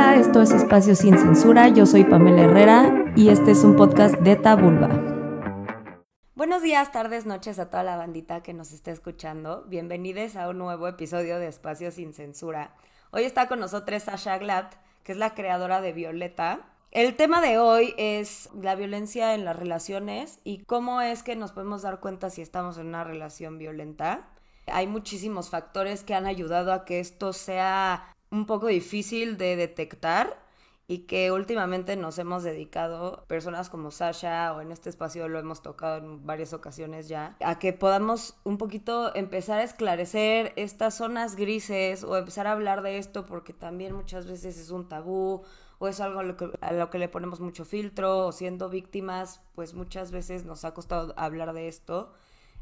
Esto es Espacio Sin Censura, yo soy Pamela Herrera y este es un podcast de Tabulba. Buenos días, tardes, noches a toda la bandita que nos está escuchando. Bienvenidos a un nuevo episodio de Espacio Sin Censura. Hoy está con nosotros Sasha Glatt, que es la creadora de Violeta. El tema de hoy es la violencia en las relaciones y cómo es que nos podemos dar cuenta si estamos en una relación violenta. Hay muchísimos factores que han ayudado a que esto sea un poco difícil de detectar y que últimamente nos hemos dedicado, personas como Sasha o en este espacio lo hemos tocado en varias ocasiones ya, a que podamos un poquito empezar a esclarecer estas zonas grises o empezar a hablar de esto porque también muchas veces es un tabú o es algo a lo que, le ponemos mucho filtro o siendo víctimas, pues muchas veces nos ha costado hablar de esto.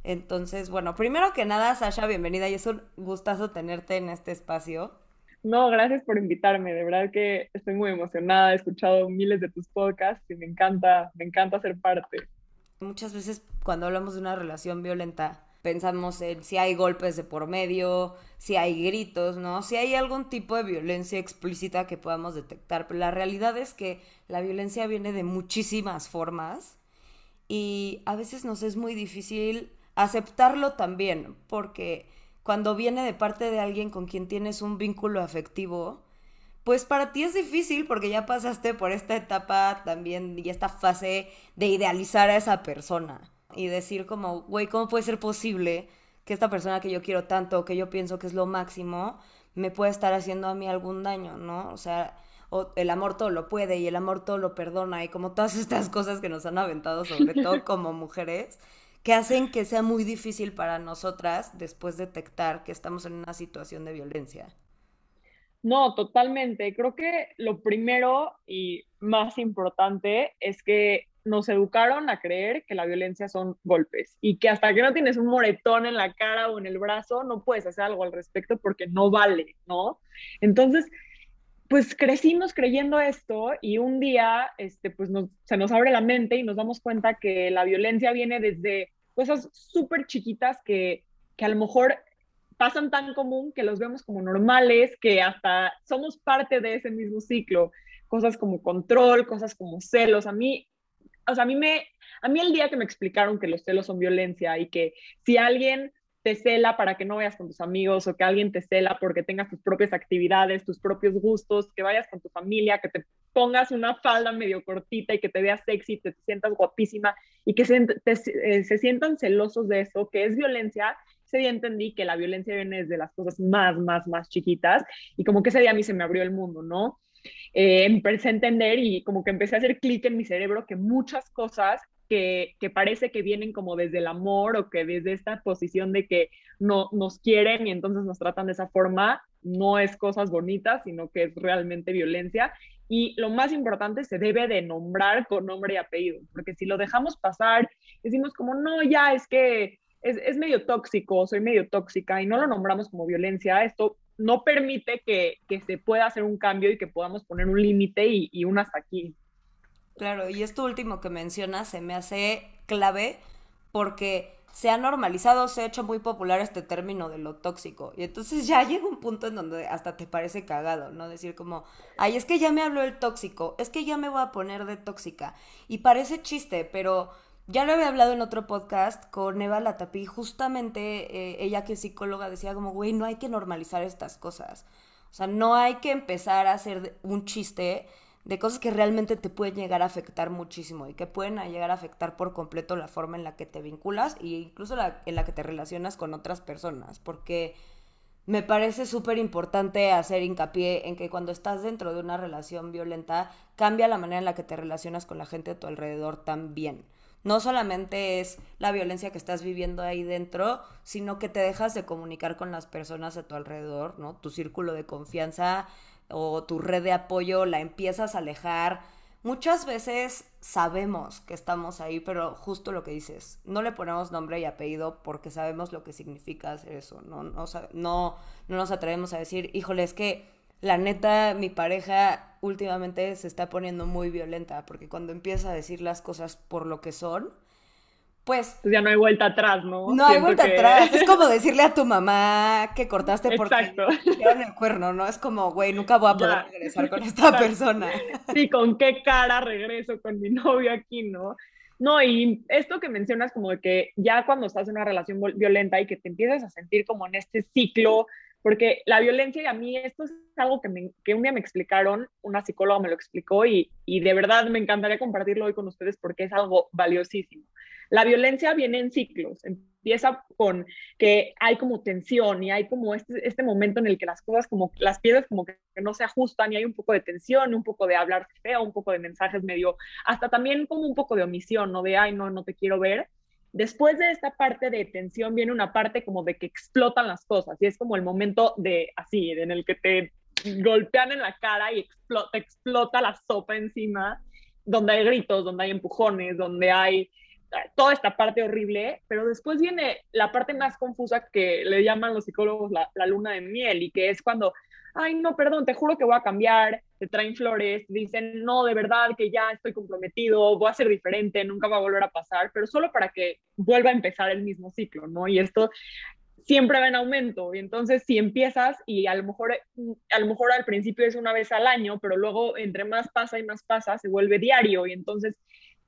Entonces, bueno, primero que nada, Sasha, bienvenida y es un gustazo tenerte en este espacio. No, gracias por invitarme. De verdad que estoy muy emocionada. He escuchado miles de tus podcasts y me encanta, me encanta ser parte. Muchas veces cuando hablamos de una relación violenta, pensamos en si hay golpes de por medio, si hay gritos, ¿no? Si hay algún tipo de violencia explícita que podamos detectar. Pero la realidad es que la violencia viene de muchísimas formas y a veces nos es muy difícil aceptarlo también, porque cuando viene de parte de alguien con quien tienes un vínculo afectivo, pues para ti es difícil porque ya pasaste por esta etapa también y esta fase de idealizar a esa persona y decir como, güey, ¿cómo puede ser posible que esta persona que yo quiero tanto, que yo pienso que es lo máximo, me puede estar haciendo a mí algún daño, ¿no? O sea, o el amor todo lo puede y el amor todo lo perdona y como todas estas cosas que nos han aventado, sobre todo como mujeres, que hacen que sea muy difícil para nosotras después detectar que estamos en una situación de violencia. No, totalmente. Creo que lo primero y más importante es que nos educaron a creer que la violencia son golpes y que hasta que no tienes un moretón en la cara o en el brazo no puedes hacer algo al respecto porque no vale, ¿no? Entonces, pues crecimos creyendo esto y un día este, pues se nos abre la mente y nos damos cuenta que la violencia viene desde cosas súper chiquitas que, que a lo mejor pasan tan común que los vemos como normales, que hasta somos parte de ese mismo ciclo. Cosas como control, cosas como celos. A mí, o sea, a mí me, a mí el día que me explicaron que los celos son violencia y que si alguien te cela para que no vayas con tus amigos o que alguien te cela porque tengas tus propias actividades, tus propios gustos, que vayas con tu familia, que te pongas una falda medio cortita y que te veas sexy, te, te sientas guapísima y que se, eh, se sientan celosos de eso, que es violencia, ese día entendí que la violencia viene desde las cosas más, más, más chiquitas y como que ese día a mí se me abrió el mundo, ¿no? Eh, empecé a entender y como que empecé a hacer clic en mi cerebro que muchas cosas que, parece que vienen como desde el amor o que desde esta posición de que no, nos quieren y entonces nos tratan de esa forma, no es cosas bonitas, sino que es realmente violencia. Y lo más importante, se debe de nombrar con nombre y apellido, porque si lo dejamos pasar, decimos como, no, ya es que es, medio tóxico, soy medio tóxica y no lo nombramos como violencia, esto no permite que, que se pueda hacer un cambio y que podamos poner un límite y, y un hasta aquí. Claro, y esto último que mencionas se me hace clave porque se ha normalizado, se ha hecho muy popular este término de lo tóxico. Y entonces ya llega un punto en donde hasta te parece cagado, ¿no? Decir como, ay, es que ya me habló el tóxico, es que ya me voy a poner de tóxica. Y parece chiste, pero ya lo había hablado en otro podcast con Eva Latapí, justamente eh, ella que es psicóloga decía como, güey, no hay que normalizar estas cosas. O sea, no hay que empezar a hacer un chiste de cosas que realmente te pueden llegar a afectar muchísimo y que pueden llegar a afectar por completo la forma en la que te vinculas e incluso en la que te relacionas con otras personas, porque me parece súper importante hacer hincapié en que cuando estás dentro de una relación violenta, cambia la manera en la que te relacionas con la gente a tu alrededor también. No solamente es la violencia que estás viviendo ahí dentro, sino que te dejas de comunicar con las personas a tu alrededor, ¿no? Tu círculo de confianza o tu red de apoyo la empiezas a alejar. Muchas veces sabemos que estamos ahí, pero justo lo que dices, no le ponemos nombre y apellido porque sabemos lo que significa hacer eso. No, no, no, no nos atrevemos a decir, híjole, es que la neta, mi pareja últimamente se está poniendo muy violenta, porque cuando empieza a decir las cosas por lo que son, pues... pues ya no hay vuelta atrás, ¿no? No hay vuelta atrás. Es como decirle a tu mamá que cortaste porque Exacto. en el cuerno, ¿no? Es como, güey, nunca voy a poder regresar con esta persona. Sí, con qué cara regreso con mi novio aquí, ¿no? No, y esto que mencionas como de que ya cuando estás en una relación violenta y que te empiezas a sentir como en este ciclo porque la violencia y a mí esto es algo que, me, que un día me explicaron, una psicóloga me lo explicó y, y, de verdad me encantaría compartirlo hoy con ustedes porque es algo valiosísimo. La violencia viene en ciclos, empieza con que hay como tensión y hay como este, este momento en el que las cosas como las piedras como que no se ajustan y hay un poco de tensión, un poco de hablar feo, un poco de mensajes medio, hasta también como un poco de omisión, ¿no? De, ay, no, no te quiero ver Después de esta parte de tensión viene una parte como de que explotan las cosas y es como el momento de así, en el que te golpean en la cara y explota, explota la sopa encima, donde hay gritos, donde hay empujones, donde hay eh, toda esta parte horrible, pero después viene la parte más confusa que le llaman los psicólogos la, la luna de miel y que es cuando ay, no, perdón, te juro que voy a cambiar, te traen flores, dicen, no, de verdad que ya estoy comprometido, voy a ser diferente, nunca va a volver a pasar, pero solo para que vuelva a empezar el mismo ciclo, ¿no? Y esto siempre va en aumento, y entonces si empiezas y a lo mejor a lo mejor al principio es una vez al año, pero luego entre más pasa y más pasa se vuelve diario y entonces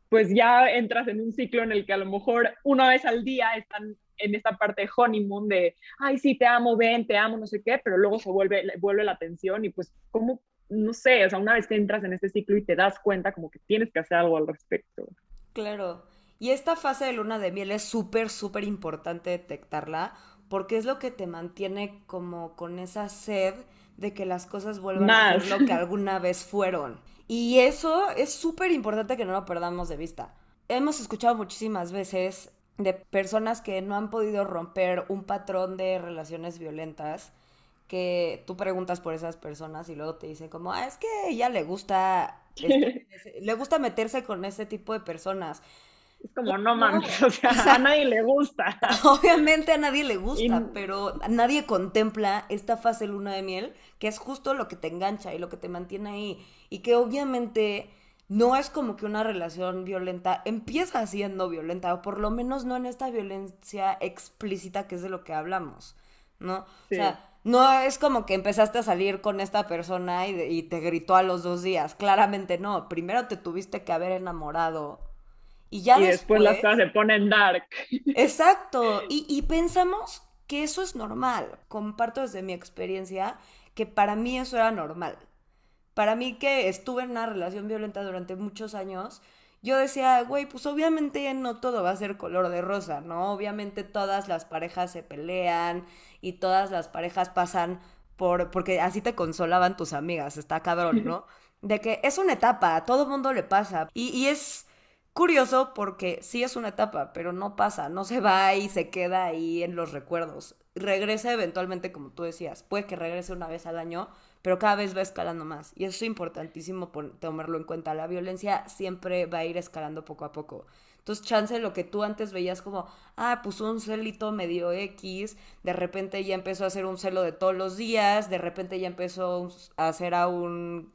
pues ya entras en un ciclo en el que a lo mejor una vez al día están en esta parte de honeymoon de, ay, sí, te amo, ven, te amo, no sé qué, pero luego se vuelve, vuelve la tensión y pues, ¿cómo? No sé, o sea, una vez que entras en este ciclo y te das cuenta, como que tienes que hacer algo al respecto. Claro. Y esta fase de luna de miel es súper, súper importante detectarla porque es lo que te mantiene como con esa sed de que las cosas vuelvan a ser lo que alguna vez fueron. Y eso es súper importante que no lo perdamos de vista. Hemos escuchado muchísimas veces de personas que no han podido romper un patrón de relaciones violentas que tú preguntas por esas personas y luego te dicen como, ah, es que ella le gusta, este, le gusta meterse con ese tipo de personas. Es como, no mames, o sea, a nadie le gusta. Obviamente a nadie le gusta, pero nadie contempla esta fase luna de miel, que es justo lo que te engancha y lo que te mantiene ahí. Y que obviamente no es como que una relación violenta empieza siendo violenta, o por lo menos no en esta violencia explícita que es de lo que hablamos, ¿no? O sea, no es como que empezaste a salir con esta persona y, te gritó a los dos días, claramente no, primero te tuviste que haber enamorado. Y ya y después, las cosas se ponen dark. Exacto, y, y pensamos que eso es normal. Comparto desde mi experiencia que para mí eso era normal para mí que estuve en una relación violenta durante muchos años, yo decía, güey, pues obviamente no todo va a ser color de rosa, ¿no? Obviamente todas las parejas se pelean y todas las parejas pasan por, porque así te consolaban tus amigas, está cabrón, ¿no? De que es una etapa, a todo mundo le pasa. Y, y es curioso porque sí es una etapa, pero no pasa, no se va y se queda ahí en los recuerdos. Regresa eventualmente, como tú decías, puede que regrese una vez al año, pero cada vez va escalando más. Y eso es importantísimo tomarlo en cuenta. La violencia siempre va a ir escalando poco a poco. Entonces, chance lo que tú antes veías como, ah, puso un celito medio X, de repente ya empezó a hacer un celo de todos los días, de repente ya empezó a hacer a un,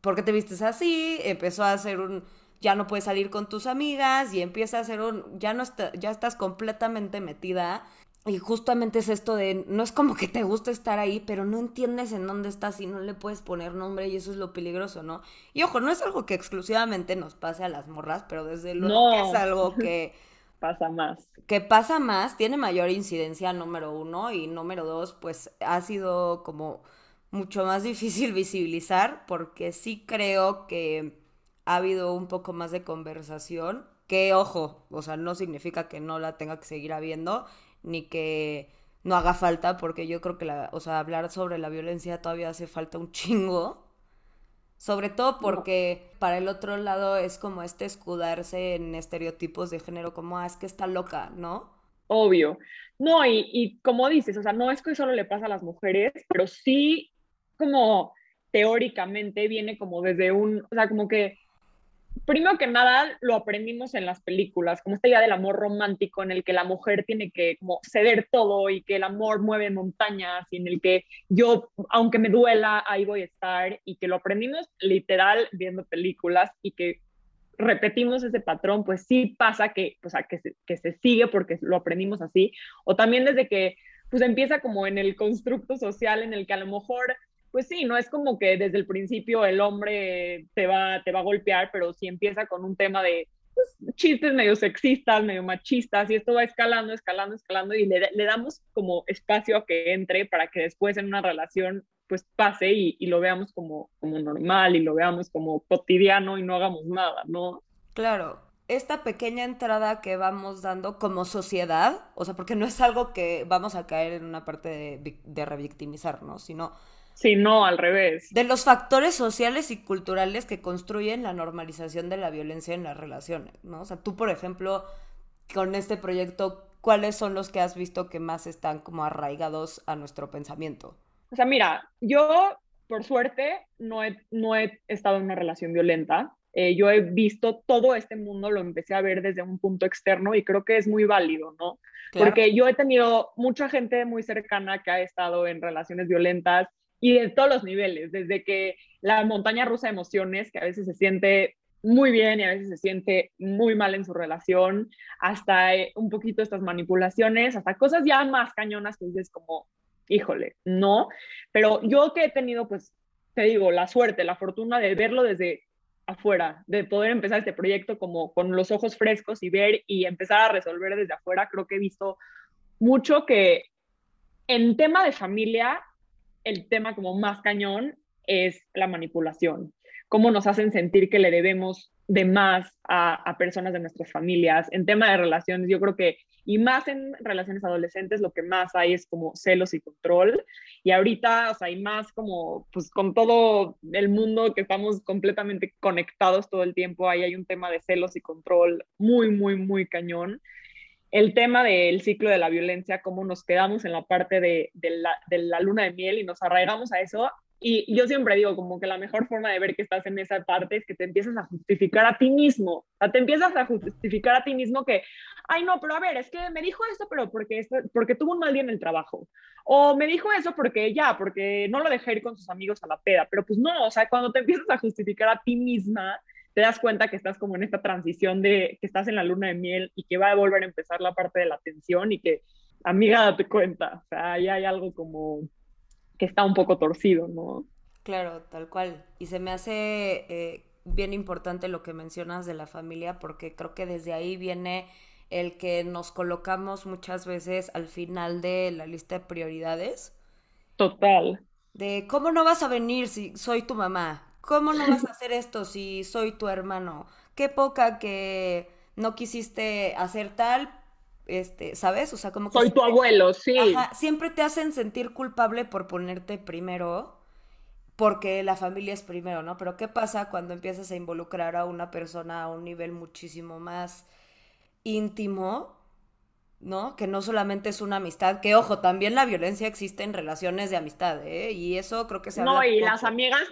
¿por qué te vistes así? Empezó a hacer un, ya no puedes salir con tus amigas y empieza a hacer un, ya no está, ya estás completamente metida y justamente es esto de, no es como que te gusta estar ahí, pero no entiendes en dónde estás y no le puedes poner nombre y eso es lo peligroso, ¿no? Y ojo, no es algo que exclusivamente nos pase a las morras, pero desde luego que es algo que... pasa más. Que pasa más, tiene mayor incidencia número uno y número dos, pues ha sido como mucho más difícil visibilizar porque sí creo que ha habido un poco más de conversación, que ojo, o sea, no significa que no la tenga que seguir habiendo ni que no haga falta, porque yo creo que la, o sea, hablar sobre la violencia todavía hace falta un chingo. Sobre todo porque para el otro lado es como este escudarse en estereotipos de género, como, ah, es que está loca, ¿no? Obvio. No, y, y como dices, o sea, no es que solo le pasa a las mujeres, pero sí como teóricamente viene como desde un, o sea, como que primero que nada, lo aprendimos en las películas, como esta idea del amor romántico en el que la mujer tiene que como ceder todo y que el amor mueve montañas y en el que yo, aunque me duela, ahí voy a estar y que lo aprendimos literal viendo películas y que repetimos ese patrón, pues sí pasa que, o sea, se, que se sigue porque lo aprendimos así, o también desde que pues empieza como en el constructo social en el que a lo mejor pues sí, no es como que desde el principio el hombre te va, te va a golpear, pero si empieza con un tema de pues, chistes medio sexistas, medio machistas, y esto va escalando, escalando, escalando, y le, le, damos como espacio a que entre para que después en una relación pues pase y, lo veamos como, como normal y lo veamos como cotidiano y no hagamos nada, ¿no? Claro, esta pequeña entrada que vamos dando como sociedad, o sea, porque no es algo que vamos a caer en una parte de, de revictimizarnos, sino Sí, no, al revés. De los factores sociales y culturales que construyen la normalización de la violencia en las relaciones, ¿no? O sea, tú, por ejemplo, con este proyecto, ¿cuáles son los que has visto que más están como arraigados a nuestro pensamiento? O sea, mira, yo, por suerte, no he, no he estado en una relación violenta. Eh, yo he visto todo este mundo, lo empecé a ver desde un punto externo y creo que es muy válido, ¿no? Porque yo he tenido mucha gente muy cercana que ha estado en relaciones violentas y de todos los niveles, desde que la montaña rusa de emociones, que a veces se siente muy bien y a veces se siente muy mal en su relación, hasta eh, un poquito estas manipulaciones, hasta cosas ya más cañonas que dices como, híjole, no, pero yo que he tenido, pues, te digo, la suerte, la fortuna de verlo desde afuera, de poder empezar este proyecto como con los ojos frescos y ver y empezar a resolver desde afuera, creo que he visto mucho que en tema de familia el tema como más cañón es la manipulación, cómo nos hacen sentir que le debemos de más a, personas de nuestras familias. En tema de relaciones, yo creo que, y más en relaciones adolescentes, lo que más hay es como celos y control. Y ahorita, o sea, hay más como, pues con todo el mundo que estamos completamente conectados todo el tiempo, ahí hay un tema de celos y control muy, muy, muy cañón el tema del ciclo de la violencia, cómo nos quedamos en la parte de, la, luna de miel y nos arraigamos a eso. Y yo siempre digo como que la mejor forma de ver que estás en esa parte es que te empiezas a justificar a ti mismo. O sea, te empiezas a justificar a ti mismo que, ay, no, pero a ver, es que me dijo esto, pero porque, esto, porque tuvo un mal día en el trabajo. O me dijo eso porque ya, porque no lo dejé ir con sus amigos a la peda. Pero pues no, o sea, cuando te empiezas a justificar a ti misma, te das cuenta que estás como en esta transición de que estás en la luna de miel y que va a volver a empezar la parte de la tensión y que, amiga, date cuenta, o sea, ahí hay algo como que está un poco torcido, ¿no? Claro, tal cual. Y se me hace eh, bien importante lo que mencionas de la familia porque creo que desde ahí viene el que nos colocamos muchas veces al final de la lista de prioridades. Total. De cómo no vas a venir si soy tu mamá, ¿Cómo no vas a hacer esto si soy tu hermano? Qué poca que no quisiste hacer tal, este, ¿sabes? O sea, como que... Soy tu abuelo, sí. Ajá, siempre te hacen sentir culpable por ponerte primero, porque la familia es primero, ¿no? Pero ¿qué pasa cuando empiezas a involucrar a una persona a un nivel muchísimo más íntimo? ¿No? Que no solamente es una amistad, que ojo, también la violencia existe en relaciones de amistad, ¿eh? Y eso creo que se habla No, y las amigas,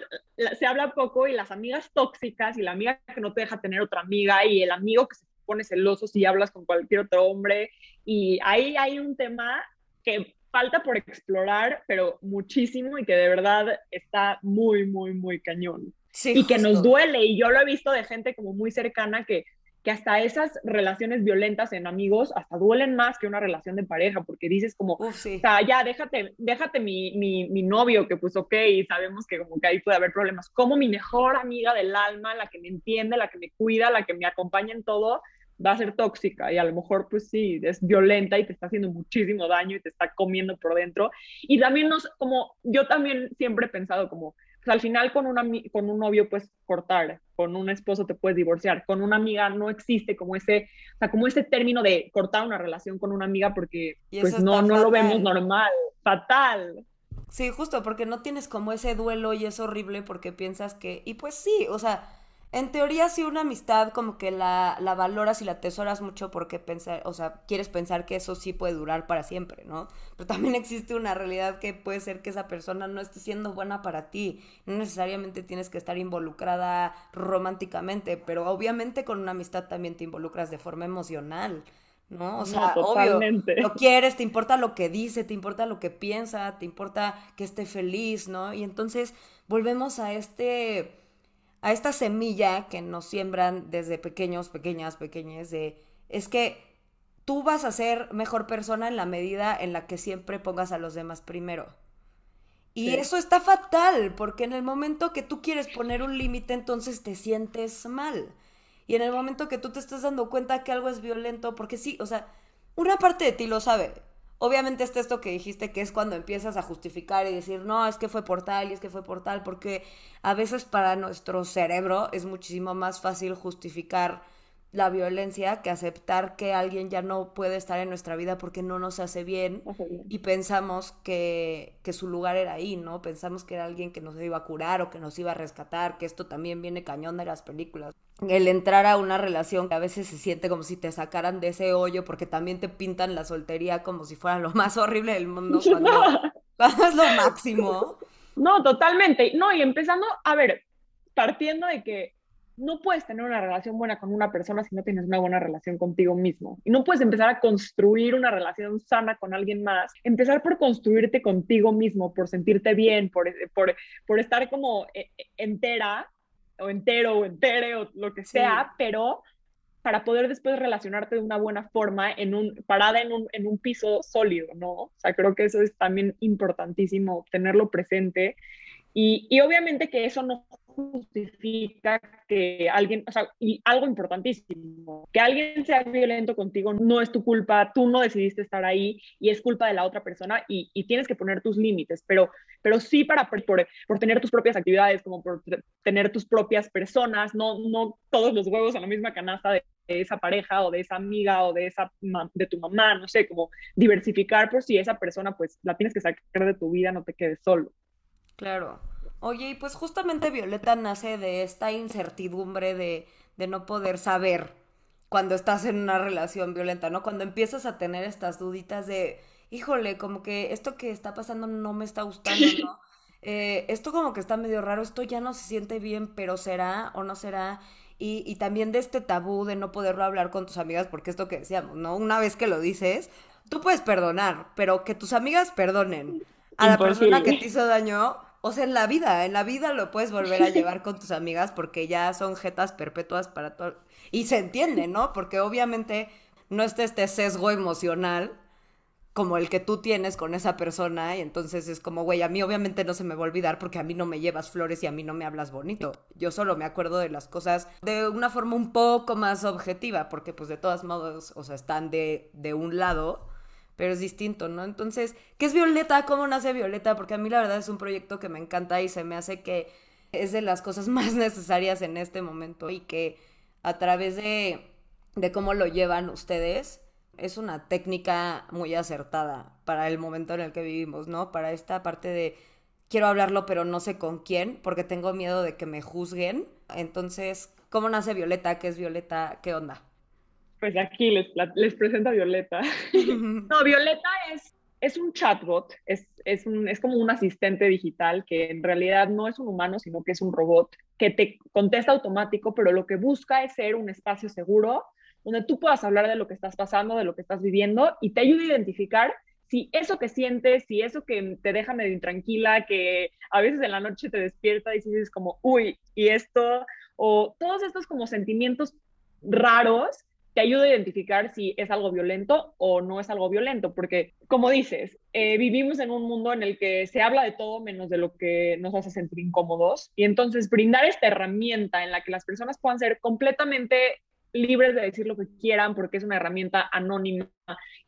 se habla poco, y las amigas tóxicas, y la amiga que no te deja tener otra amiga, y el amigo que se pone celoso si hablas con cualquier otro hombre, y ahí hay un tema que falta por explorar, pero muchísimo, y que de verdad está muy, muy, muy cañón. Sí, y que nos duele, y yo lo he visto de gente como muy cercana que que hasta esas relaciones violentas en amigos hasta duelen más que una relación de pareja, porque dices como, o sea, ya déjate, déjate mi, mi, mi, novio, que pues ok, sabemos que como que ahí puede haber problemas, como mi mejor amiga del alma, la que me entiende, la que me cuida, la que me acompaña en todo, va a ser tóxica y a lo mejor pues sí, es violenta y te está haciendo muchísimo daño y te está comiendo por dentro. Y también nos, como yo también siempre he pensado como, pues al final con, una, con un novio puedes cortar, con un esposo te puedes divorciar, con una amiga no existe como ese, o sea, como ese término de cortar una relación con una amiga porque pues no, no lo vemos normal, fatal. Sí, justo, porque no tienes como ese duelo y es horrible porque piensas que, y pues sí, o sea, en teoría sí una amistad como que la, la valoras y la atesoras mucho porque pensar, o sea, quieres pensar que eso sí puede durar para siempre, ¿no? Pero también existe una realidad que puede ser que esa persona no esté siendo buena para ti. No necesariamente tienes que estar involucrada románticamente, pero obviamente con una amistad también te involucras de forma emocional. ¿no? O sea, obvio, lo quieres, te importa lo que dice, te importa lo que piensa, te importa que esté feliz, ¿no? Y entonces volvemos a este a esta semilla que nos siembran desde pequeños, pequeñas, pequeñas, de es que tú vas a ser mejor persona en la medida en la que siempre pongas a los demás primero. Y eso está fatal, porque en el momento que tú quieres poner un límite, entonces te sientes mal. Y en el momento que tú te estás dando cuenta que algo es violento, porque sí, o sea, una parte de ti lo sabe. Obviamente está esto que dijiste, que es cuando empiezas a justificar y decir, no, es que fue por tal y es que fue por tal, porque a veces para nuestro cerebro es muchísimo más fácil justificar la violencia que aceptar que alguien ya no puede estar en nuestra vida porque no nos hace bien, y pensamos que, que, su lugar era ahí, ¿no? Pensamos que era alguien que nos iba a curar o que nos iba a rescatar, que esto también viene cañón de las películas. El entrar a una relación que a veces se siente como si te sacaran de ese hoyo porque también te pintan la soltería como si fuera lo más horrible del mundo cuando, cuando es lo máximo. No, totalmente. No, y empezando, a ver, partiendo de que no puedes tener una relación buena con una persona si no tienes una buena relación contigo mismo. Y no puedes empezar a construir una relación sana con alguien más. Empezar por construirte contigo mismo, por sentirte bien, por, por, por estar como eh, eh, entera o entero o entere o lo que sea, pero para poder después relacionarte de una buena forma en un, parada en un, en un piso sólido, ¿no? O sea, creo que eso es también importantísimo, tenerlo presente. Y, y obviamente que eso no justifica que alguien, o sea, y algo importantísimo, que alguien sea violento contigo no es tu culpa, tú no decidiste estar ahí y es culpa de la otra persona y, y tienes que poner tus límites, pero, pero sí para, por, por, tener tus propias actividades, como por tener tus propias personas, no, no todos los huevos en la misma canasta de, esa pareja o de esa amiga o de, esa, de tu mamá, no sé, como diversificar por si esa persona pues la tienes que sacar de tu vida, no te quedes solo. Claro. Oye, y pues justamente Violeta nace de esta incertidumbre de, de no poder saber cuando estás en una relación violenta, ¿no? Cuando empiezas a tener estas duditas de, híjole, como que esto que está pasando no me está gustando, ¿no? Eh, esto como que está medio raro, esto ya no se siente bien, pero será o no será. Y, y también de este tabú de no poderlo hablar con tus amigas, porque esto que decíamos, ¿no? Una vez que lo dices, tú puedes perdonar, pero que tus amigas perdonen a la persona que te hizo daño, o sea, en la vida, en la vida lo puedes volver a llevar con tus amigas porque ya son jetas perpetuas para todo. Y se entiende, ¿no? Porque obviamente no está este sesgo emocional como el que tú tienes con esa persona y entonces es como, güey, a mí obviamente no se me va a olvidar porque a mí no me llevas flores y a mí no me hablas bonito. Yo solo me acuerdo de las cosas de una forma un poco más objetiva porque pues de todas modos, o sea, están de, de un lado pero es distinto, ¿no? Entonces, ¿qué es Violeta? ¿Cómo nace Violeta? Porque a mí la verdad es un proyecto que me encanta y se me hace que es de las cosas más necesarias en este momento y que a través de, de cómo lo llevan ustedes, es una técnica muy acertada para el momento en el que vivimos, ¿no? Para esta parte de quiero hablarlo pero no sé con quién porque tengo miedo de que me juzguen. Entonces, ¿cómo nace Violeta? ¿Qué es Violeta? ¿Qué onda? Pues aquí les, les presento a Violeta. no, Violeta es, es un chatbot, es, es, un, es como un asistente digital que en realidad no es un humano, sino que es un robot que te contesta automático, pero lo que busca es ser un espacio seguro donde tú puedas hablar de lo que estás pasando, de lo que estás viviendo y te ayude a identificar si eso que sientes, si eso que te deja medio intranquila, que a veces en la noche te despierta y dices como, uy, y esto, o todos estos como sentimientos raros te ayuda a identificar si es algo violento o no es algo violento, porque como dices, eh, vivimos en un mundo en el que se habla de todo menos de lo que nos hace sentir incómodos y entonces brindar esta herramienta en la que las personas puedan ser completamente libres de decir lo que quieran porque es una herramienta anónima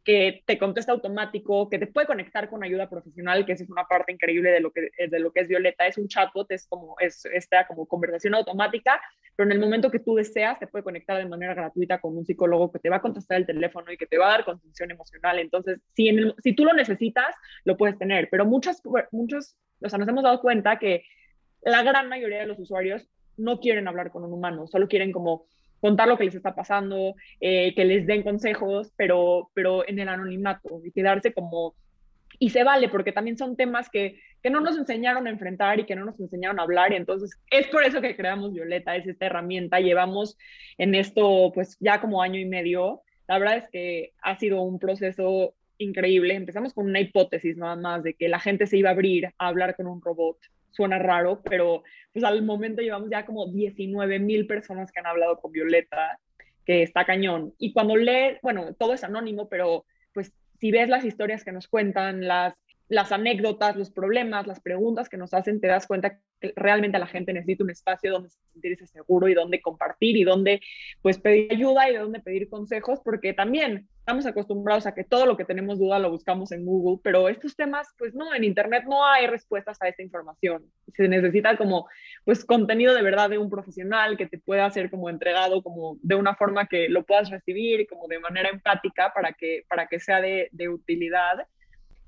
que te contesta automático, que te puede conectar con ayuda profesional, que esa es una parte increíble de lo que, de lo que es Violeta. Es un chatbot, es como es esta como conversación automática, pero en el momento que tú deseas te puede conectar de manera gratuita con un psicólogo que te va a contestar el teléfono y que te va a dar contención emocional. Entonces, si, en si tú lo necesitas, lo puedes tener, pero muchas, muchos, o sea, nos hemos dado cuenta que la gran mayoría de los usuarios no quieren hablar con un humano, solo quieren como contar lo que les está pasando, eh, que les den consejos, pero, pero en el anonimato y quedarse como... Y se vale, porque también son temas que, que no nos enseñaron a enfrentar y que no nos enseñaron a hablar. Entonces es por eso que creamos Violeta, es esta herramienta. Llevamos en esto pues ya como año y medio. La verdad es que ha sido un proceso increíble. Empezamos con una hipótesis nada más de que la gente se iba a abrir a hablar con un robot suena raro, pero pues al momento llevamos ya como 19 mil personas que han hablado con Violeta, que está cañón. Y cuando lee, bueno, todo es anónimo, pero pues si ves las historias que nos cuentan, las las anécdotas, los problemas, las preguntas que nos hacen, te das cuenta que realmente la gente necesita un espacio donde sentirse seguro y donde compartir y donde pues pedir ayuda y de donde pedir consejos, porque también estamos acostumbrados a que todo lo que tenemos duda lo buscamos en Google, pero estos temas, pues no, en Internet no hay respuestas a esta información. Se necesita como pues contenido de verdad de un profesional que te pueda ser como entregado como de una forma que lo puedas recibir, como de manera empática para que, para que sea de, de utilidad.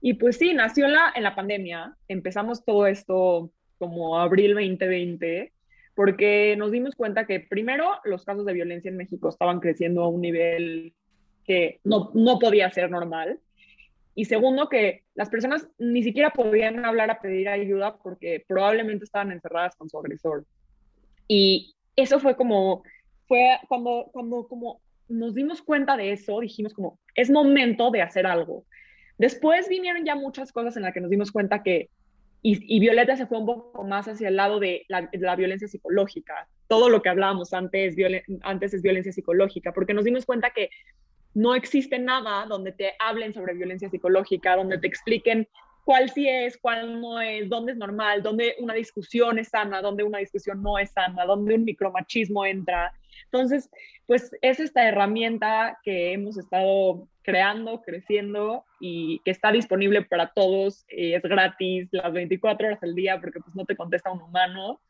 Y pues sí, nació en la, en la pandemia. Empezamos todo esto como abril 2020, porque nos dimos cuenta que primero los casos de violencia en México estaban creciendo a un nivel que no, no podía ser normal. Y segundo, que las personas ni siquiera podían hablar a pedir ayuda porque probablemente estaban encerradas con su agresor. Y eso fue como, fue cuando, cuando como nos dimos cuenta de eso, dijimos como, es momento de hacer algo. Después vinieron ya muchas cosas en las que nos dimos cuenta que, y, Violeta se fue un poco más hacia el lado de la, violencia psicológica. Todo lo que hablábamos antes, antes es violencia psicológica, porque nos dimos cuenta que no existe nada donde te hablen sobre violencia psicológica, donde te expliquen cuál sí es, cuál no es, dónde es normal, dónde una discusión es sana, dónde una discusión no es sana, dónde un micromachismo entra. Entonces, pues es esta herramienta que hemos estado creando, creciendo y que está disponible para todos, es gratis las 24 horas al día porque pues no te contesta un humano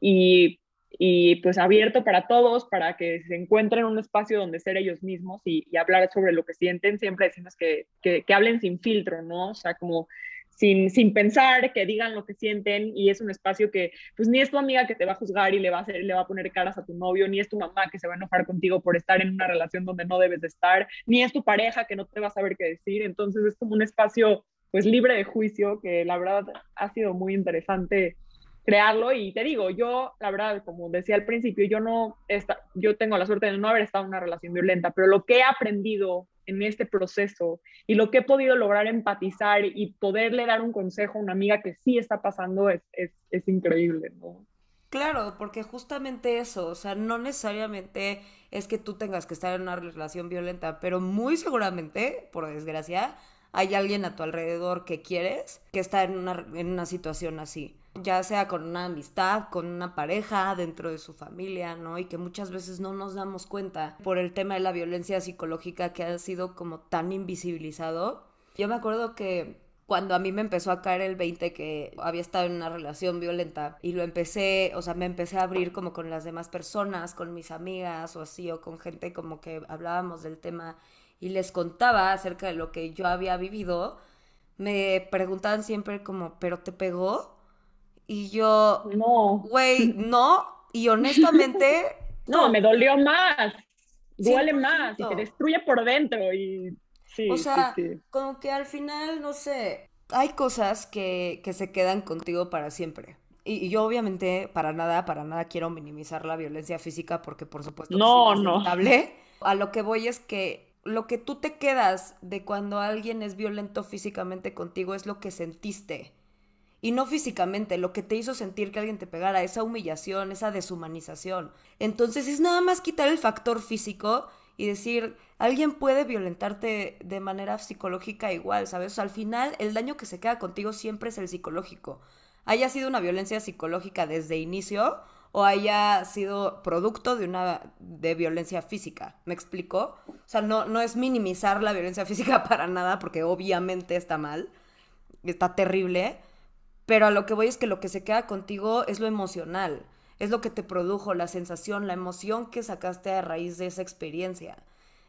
y, y pues abierto para todos, para que se encuentren un espacio donde ser ellos mismos y, hablar sobre lo que sienten. Siempre decimos que, que, que hablen sin filtro, ¿no? O sea, como sin, sin, pensar, que digan lo que sienten y es un espacio que pues ni es tu amiga que te va a juzgar y le va a, hacer, le va a poner caras a tu novio, ni es tu mamá que se va a enojar contigo por estar en una relación donde no debes de estar, ni es tu pareja que no te va a saber qué decir, entonces es como un espacio pues libre de juicio que la verdad ha sido muy interesante crearlo y te digo, yo la verdad, como decía al principio, yo no, esta, yo tengo la suerte de no haber estado en una relación violenta, pero lo que he aprendido en este proceso y lo que he podido lograr empatizar y poderle dar un consejo a una amiga que sí está pasando es, es, es increíble, ¿no? Claro, porque justamente eso, o sea, no necesariamente es que tú tengas que estar en una relación violenta, pero muy seguramente, por desgracia, hay alguien a tu alrededor que quieres que está en una, en una situación así ya sea con una amistad, con una pareja, dentro de su familia, ¿no? Y que muchas veces no nos damos cuenta por el tema de la violencia psicológica que ha sido como tan invisibilizado. Yo me acuerdo que cuando a mí me empezó a caer el 20 que había estado en una relación violenta y lo empecé, o sea, me empecé a abrir como con las demás personas, con mis amigas o así, o con gente como que hablábamos del tema y les contaba acerca de lo que yo había vivido, me preguntaban siempre como, ¿pero te pegó? Y yo, no, güey, no. Y honestamente, no, me dolió más. Duele más y te destruye por dentro. Y sí, o sea, como que al final, no sé, hay cosas que, que se quedan contigo para siempre. Y, yo obviamente para nada, para nada quiero minimizar la violencia física porque por supuesto no, es no. A lo que voy es que lo que tú te quedas de cuando alguien es violento físicamente contigo es lo que sentiste y no físicamente, lo que te hizo sentir que alguien te pegara, esa humillación, esa deshumanización. Entonces es nada más quitar el factor físico y decir, alguien puede violentarte de manera psicológica igual, ¿sabes? al final el daño que se queda contigo siempre es el psicológico. Haya sido una violencia psicológica desde inicio o haya sido producto de una de violencia física. ¿Me explico? O sea, no, no es minimizar la violencia física para nada, porque obviamente está mal, está terrible, pero a lo que voy es que lo que se queda contigo es lo emocional, es lo que te produjo, la sensación, la emoción que sacaste a raíz de esa experiencia.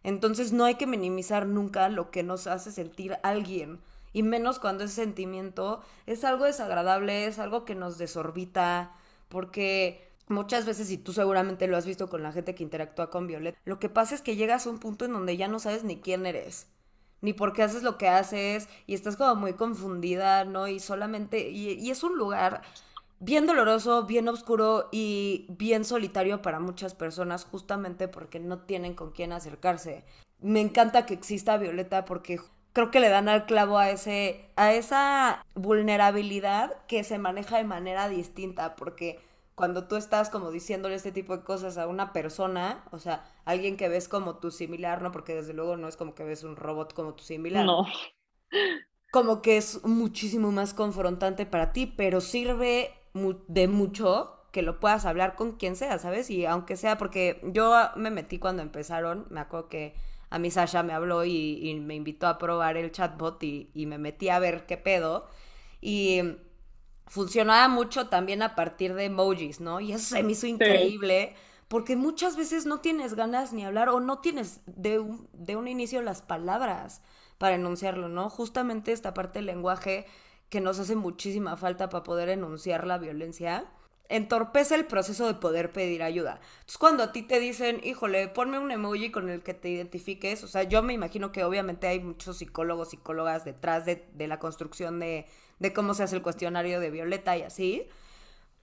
Entonces no hay que minimizar nunca lo que nos hace sentir alguien, y menos cuando ese sentimiento es algo desagradable, es algo que nos desorbita, porque muchas veces, y tú seguramente lo has visto con la gente que interactúa con Violet, lo que pasa es que llegas a un punto en donde ya no sabes ni quién eres ni por qué haces lo que haces y estás como muy confundida, ¿no? Y solamente, y, es un lugar bien doloroso, bien oscuro y bien solitario para muchas personas justamente porque no tienen con quién acercarse. Me encanta que exista Violeta porque creo que le dan al clavo a ese a esa vulnerabilidad que se maneja de manera distinta porque cuando tú estás como diciéndole este tipo de cosas a una persona, o sea, alguien que ves como tu similar, ¿no? Porque desde luego no es como que ves un robot como tu similar. No. Como que es muchísimo más confrontante para ti, pero sirve de mucho que lo puedas hablar con quien sea, ¿sabes? Y aunque sea, porque yo me metí cuando empezaron, me acuerdo que a mí Sasha me habló y, me invitó a probar el chatbot y, y me metí a ver qué pedo. Y funcionaba mucho también a partir de emojis, ¿no? Y eso se me hizo increíble. Porque muchas veces no tienes ganas ni hablar o no tienes de un, de un inicio las palabras para enunciarlo, ¿no? Justamente esta parte del lenguaje que nos hace muchísima falta para poder enunciar la violencia, entorpece el proceso de poder pedir ayuda. Entonces, cuando a ti te dicen, híjole, ponme un emoji con el que te identifiques, o sea, yo me imagino que obviamente hay muchos psicólogos, psicólogas detrás de, de la construcción de, de cómo se hace el cuestionario de Violeta y así.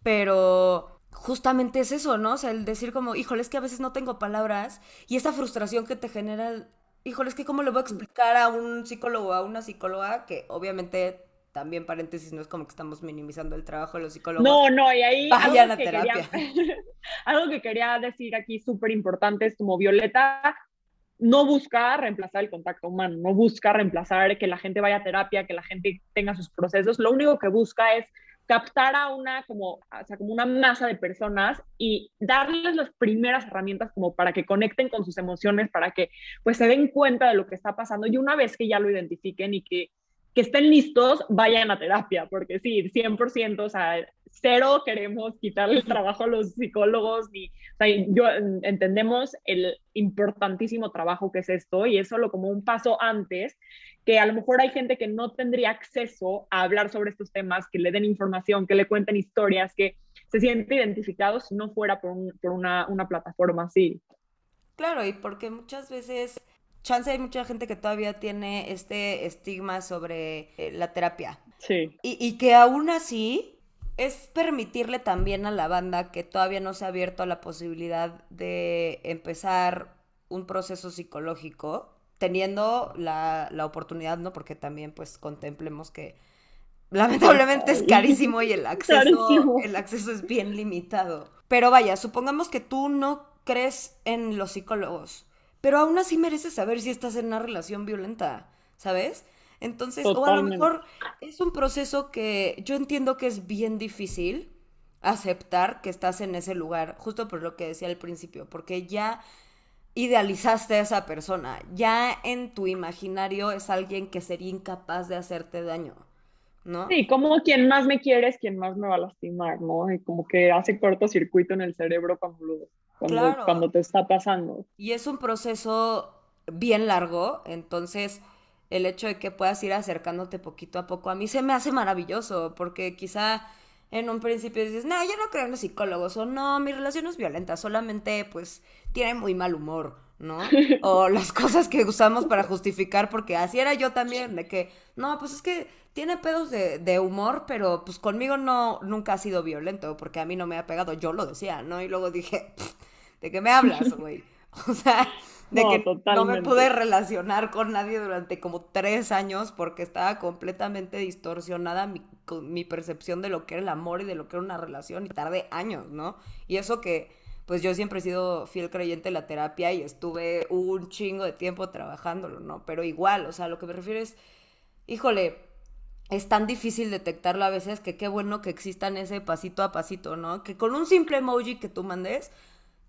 Pero justamente es eso, ¿no? O sea, el decir como, híjole, es que a veces no tengo palabras y esa frustración que te genera, híjole, es que cómo le voy a explicar a un psicólogo a una psicóloga que obviamente también paréntesis, no es como que estamos minimizando el trabajo de los psicólogos. No, no, y ahí vayan a terapia. algo que quería decir aquí súper importante es como Violeta no busca reemplazar el contacto humano, no busca reemplazar que la gente vaya a terapia, que la gente tenga sus procesos, lo único que busca es captar a una como, o sea, como una masa de personas y darles las primeras herramientas como para que conecten con sus emociones, para que pues se den cuenta de lo que está pasando y una vez que ya lo identifiquen y que que estén listos, vayan a terapia, porque sí, 100%, o sea, cero queremos quitarle el trabajo a los psicólogos, ni, o sea, yo entendemos el importantísimo trabajo que es esto y es solo como un paso antes, que a lo mejor hay gente que no tendría acceso a hablar sobre estos temas, que le den información, que le cuenten historias, que se siente identificado si no fuera por, por una, una plataforma así. Claro, y porque muchas veces chance hay mucha gente que todavía tiene este estigma sobre eh, la terapia. Sí. Y, y, que aún así es permitirle también a la banda que todavía no se ha abierto a la posibilidad de empezar un proceso psicológico, teniendo la, la oportunidad, ¿no? Porque también pues contemplemos que lamentablemente es carísimo y el acceso, el acceso es bien limitado. Pero vaya, supongamos que tú no crees en los psicólogos pero aún así mereces saber si estás en una relación violenta, ¿sabes? Entonces, o a lo mejor es un proceso que yo entiendo que es bien difícil aceptar que estás en ese lugar, justo por lo que decía al principio, porque ya idealizaste a esa persona, ya en tu imaginario es alguien que sería incapaz de hacerte daño. ¿No? Sí, como quien más me quiere es quien más me va a lastimar, ¿no? Y como que hace cortocircuito en el cerebro cuando lo, cuando, te está pasando. Y es un proceso bien largo, entonces el hecho de que puedas ir acercándote poquito a poco a mí se me hace maravilloso, porque quizá en un principio dices, no, yo no creo en los psicólogos, o no, mi relación es violenta, solamente pues tiene muy mal humor, ¿no? O las cosas que usamos para justificar, porque así era yo también, de que, no, pues es que tiene pedos de, de, humor, pero pues conmigo no, nunca ha sido violento, porque a mí no me ha pegado, yo lo decía, ¿no? Y luego dije, ¿De qué me hablas, güey? O sea, de que no me pude relacionar con nadie durante como tres años porque estaba completamente distorsionada mi, mi percepción de lo que era el amor y de lo que era una relación y tardé años, ¿no? Y eso que, pues yo siempre he sido fiel creyente en la terapia y estuve un chingo de tiempo trabajándolo, ¿no? Pero igual, o sea, lo que me refiero es, híjole, es tan difícil detectarlo a veces que qué bueno que existan ese pasito a pasito, ¿no? Que con un simple emoji que tú mandes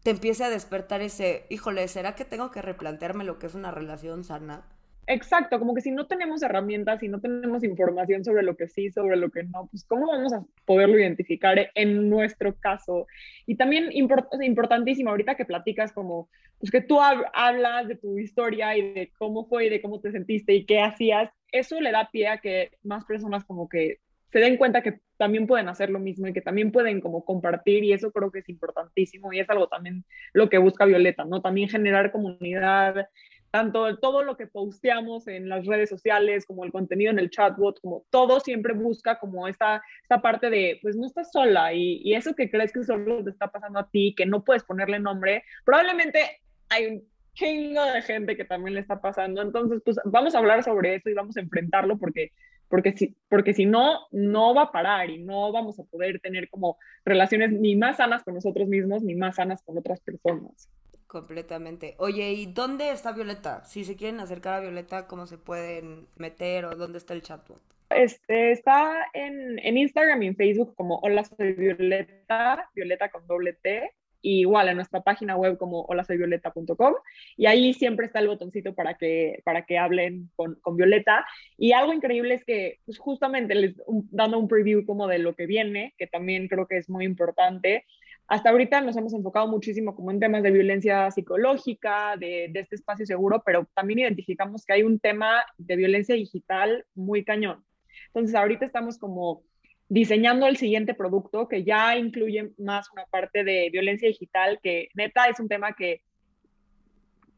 te empiece a despertar ese, híjole, ¿será que tengo que replantearme lo que es una relación sana? Exacto, como que si no tenemos herramientas, si no tenemos información sobre lo que sí, sobre lo que no, pues cómo vamos a poderlo identificar en nuestro caso. Y también importantísimo, ahorita que platicas como, pues que tú hablas de tu historia y de cómo fue y de cómo te sentiste y qué hacías, eso le da pie a que más personas como que se den cuenta que también pueden hacer lo mismo y que también pueden como compartir y eso creo que es importantísimo y es algo también lo que busca Violeta, ¿no? También generar comunidad, tanto todo lo que posteamos en las redes sociales como el contenido en el chatbot, como todo siempre busca como esta, esta parte de, pues no estás sola y, eso que crees que solo te está pasando a ti, que no puedes ponerle nombre, probablemente hay chingo de gente que también le está pasando. Entonces, pues vamos a hablar sobre eso y vamos a enfrentarlo porque, porque, si, porque si no, no va a parar y no vamos a poder tener como relaciones ni más sanas con nosotros mismos ni más sanas con otras personas. Completamente. Oye, ¿y dónde está Violeta? Si se quieren acercar a Violeta, ¿cómo se pueden meter o dónde está el chatbot? Este, está en, Instagram y en Facebook como Hola Soy Violeta, Violeta con doble T, igual en nuestra página web como holasoyvioleta.com y ahí siempre está el botoncito para que, para que hablen con, con Violeta. Y algo increíble es que pues justamente les dando un preview como de lo que viene, que también creo que es muy importante. Hasta ahorita nos hemos enfocado muchísimo como en temas de violencia psicológica, de, este espacio seguro, pero también identificamos que hay un tema de violencia digital muy cañón. Entonces ahorita estamos como diseñando el siguiente producto que ya incluye más una parte de violencia digital, que neta es un tema que,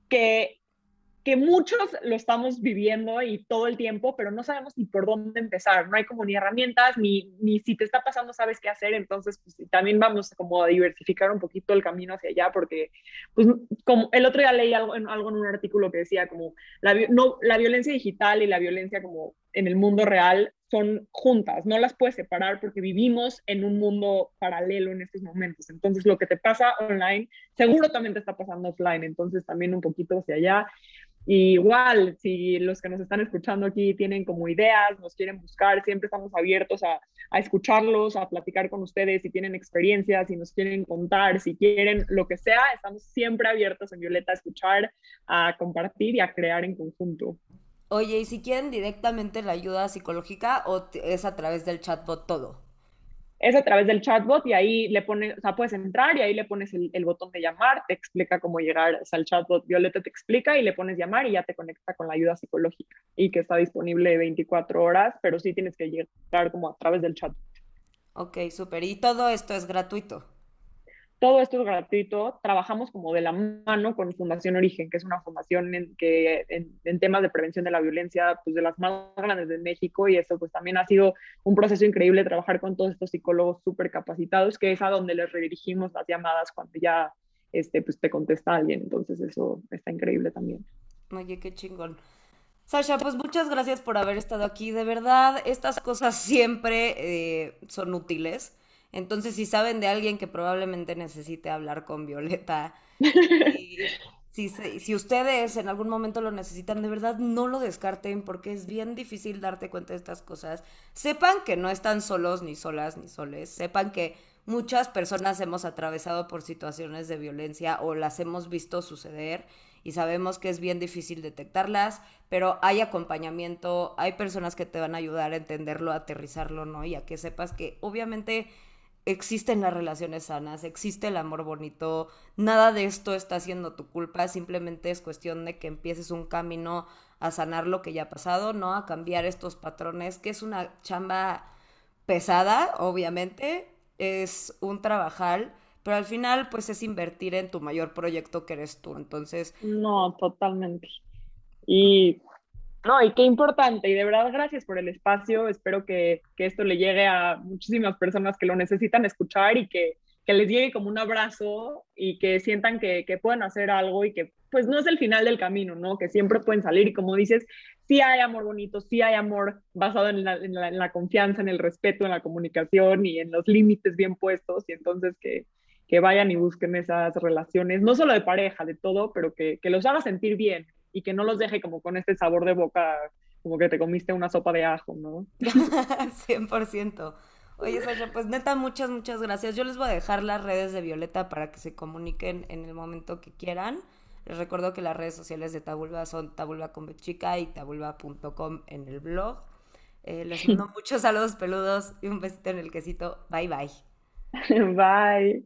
que, que muchos lo estamos viviendo y todo el tiempo, pero no sabemos ni por dónde empezar, no hay como ni herramientas, ni, ni si te está pasando sabes qué hacer, entonces pues, también vamos como a diversificar un poquito el camino hacia allá, porque pues como el otro día leí algo en, algo en un artículo que decía como la, no, la violencia digital y la violencia como en el mundo real son juntas, no las puedes separar porque vivimos en un mundo paralelo en estos momentos. Entonces, lo que te pasa online, seguro también te está pasando offline, entonces también un poquito hacia allá. igual, si los que nos están escuchando aquí tienen como ideas, nos quieren buscar, siempre estamos abiertos a, a escucharlos, a platicar con ustedes, si tienen experiencias, si nos quieren contar, si quieren lo que sea, estamos siempre abiertos en Violeta a escuchar, a compartir y a crear en conjunto. Oye, ¿y si quieren directamente la ayuda psicológica o es a través del chatbot todo? Es a través del chatbot y ahí le pones, o sea, puedes entrar y ahí le pones el, botón de llamar, te explica cómo llegar al chatbot. Violeta te explica y le pones llamar y ya te conecta con la ayuda psicológica y que está disponible 24 horas, pero sí tienes que llegar como a través del chatbot. Ok, súper. ¿Y todo esto es gratuito? Todo esto es gratuito. Trabajamos como de la mano con Fundación Origen, que es una fundación en, que, en, temas de prevención de la violencia, pues de las más grandes de México. Y eso pues también ha sido un proceso increíble trabajar con todos estos psicólogos súper capacitados, que es a donde les redirigimos las llamadas cuando ya este, pues, te contesta alguien. Entonces eso está increíble también. Oye, qué chingón. Sasha, pues muchas gracias por haber estado aquí. De verdad, estas cosas siempre eh, son útiles. Entonces, si saben de alguien que probablemente necesite hablar con Violeta, si, si ustedes en algún momento lo necesitan, de verdad no lo descarten porque es bien difícil darte cuenta de estas cosas. Sepan que no están solos, ni solas, ni soles. Sepan que muchas personas hemos atravesado por situaciones de violencia o las hemos visto suceder y sabemos que es bien difícil detectarlas, pero hay acompañamiento, hay personas que te van a ayudar a entenderlo, a aterrizarlo, ¿no? Y a que sepas que obviamente existen las relaciones sanas, existe el amor bonito, nada de esto está siendo tu culpa, simplemente es cuestión de que empieces un camino a sanar lo que ya ha pasado, ¿no? A cambiar estos patrones, que es una chamba pesada, obviamente, es un trabajar, pero al final pues es invertir en tu mayor proyecto que eres tú, entonces... No, totalmente. Y no, y qué importante, y de verdad gracias por el espacio, espero que, que esto le llegue a muchísimas personas que lo necesitan escuchar y que, que les llegue como un abrazo y que sientan que, que, pueden hacer algo y que pues no es el final del camino, ¿no? Que siempre pueden salir y como dices, sí hay amor bonito, sí hay amor basado en la, en la, en la confianza, en el respeto, en la comunicación y en los límites bien puestos y entonces que, que vayan y busquen esas relaciones, no solo de pareja, de todo, pero que, que los haga sentir bien, y que no los deje como con este sabor de boca, como que te comiste una sopa de ajo, ¿no? 100%. Oye, Sasha, pues neta, muchas, muchas gracias. Yo les voy a dejar las redes de Violeta para que se comuniquen en el momento que quieran. Les recuerdo que las redes sociales de Tabulba son tabulba con chica y tabulba.com en el blog. Eh, les mando muchos saludos peludos y un besito en el quesito. Bye, bye. Bye.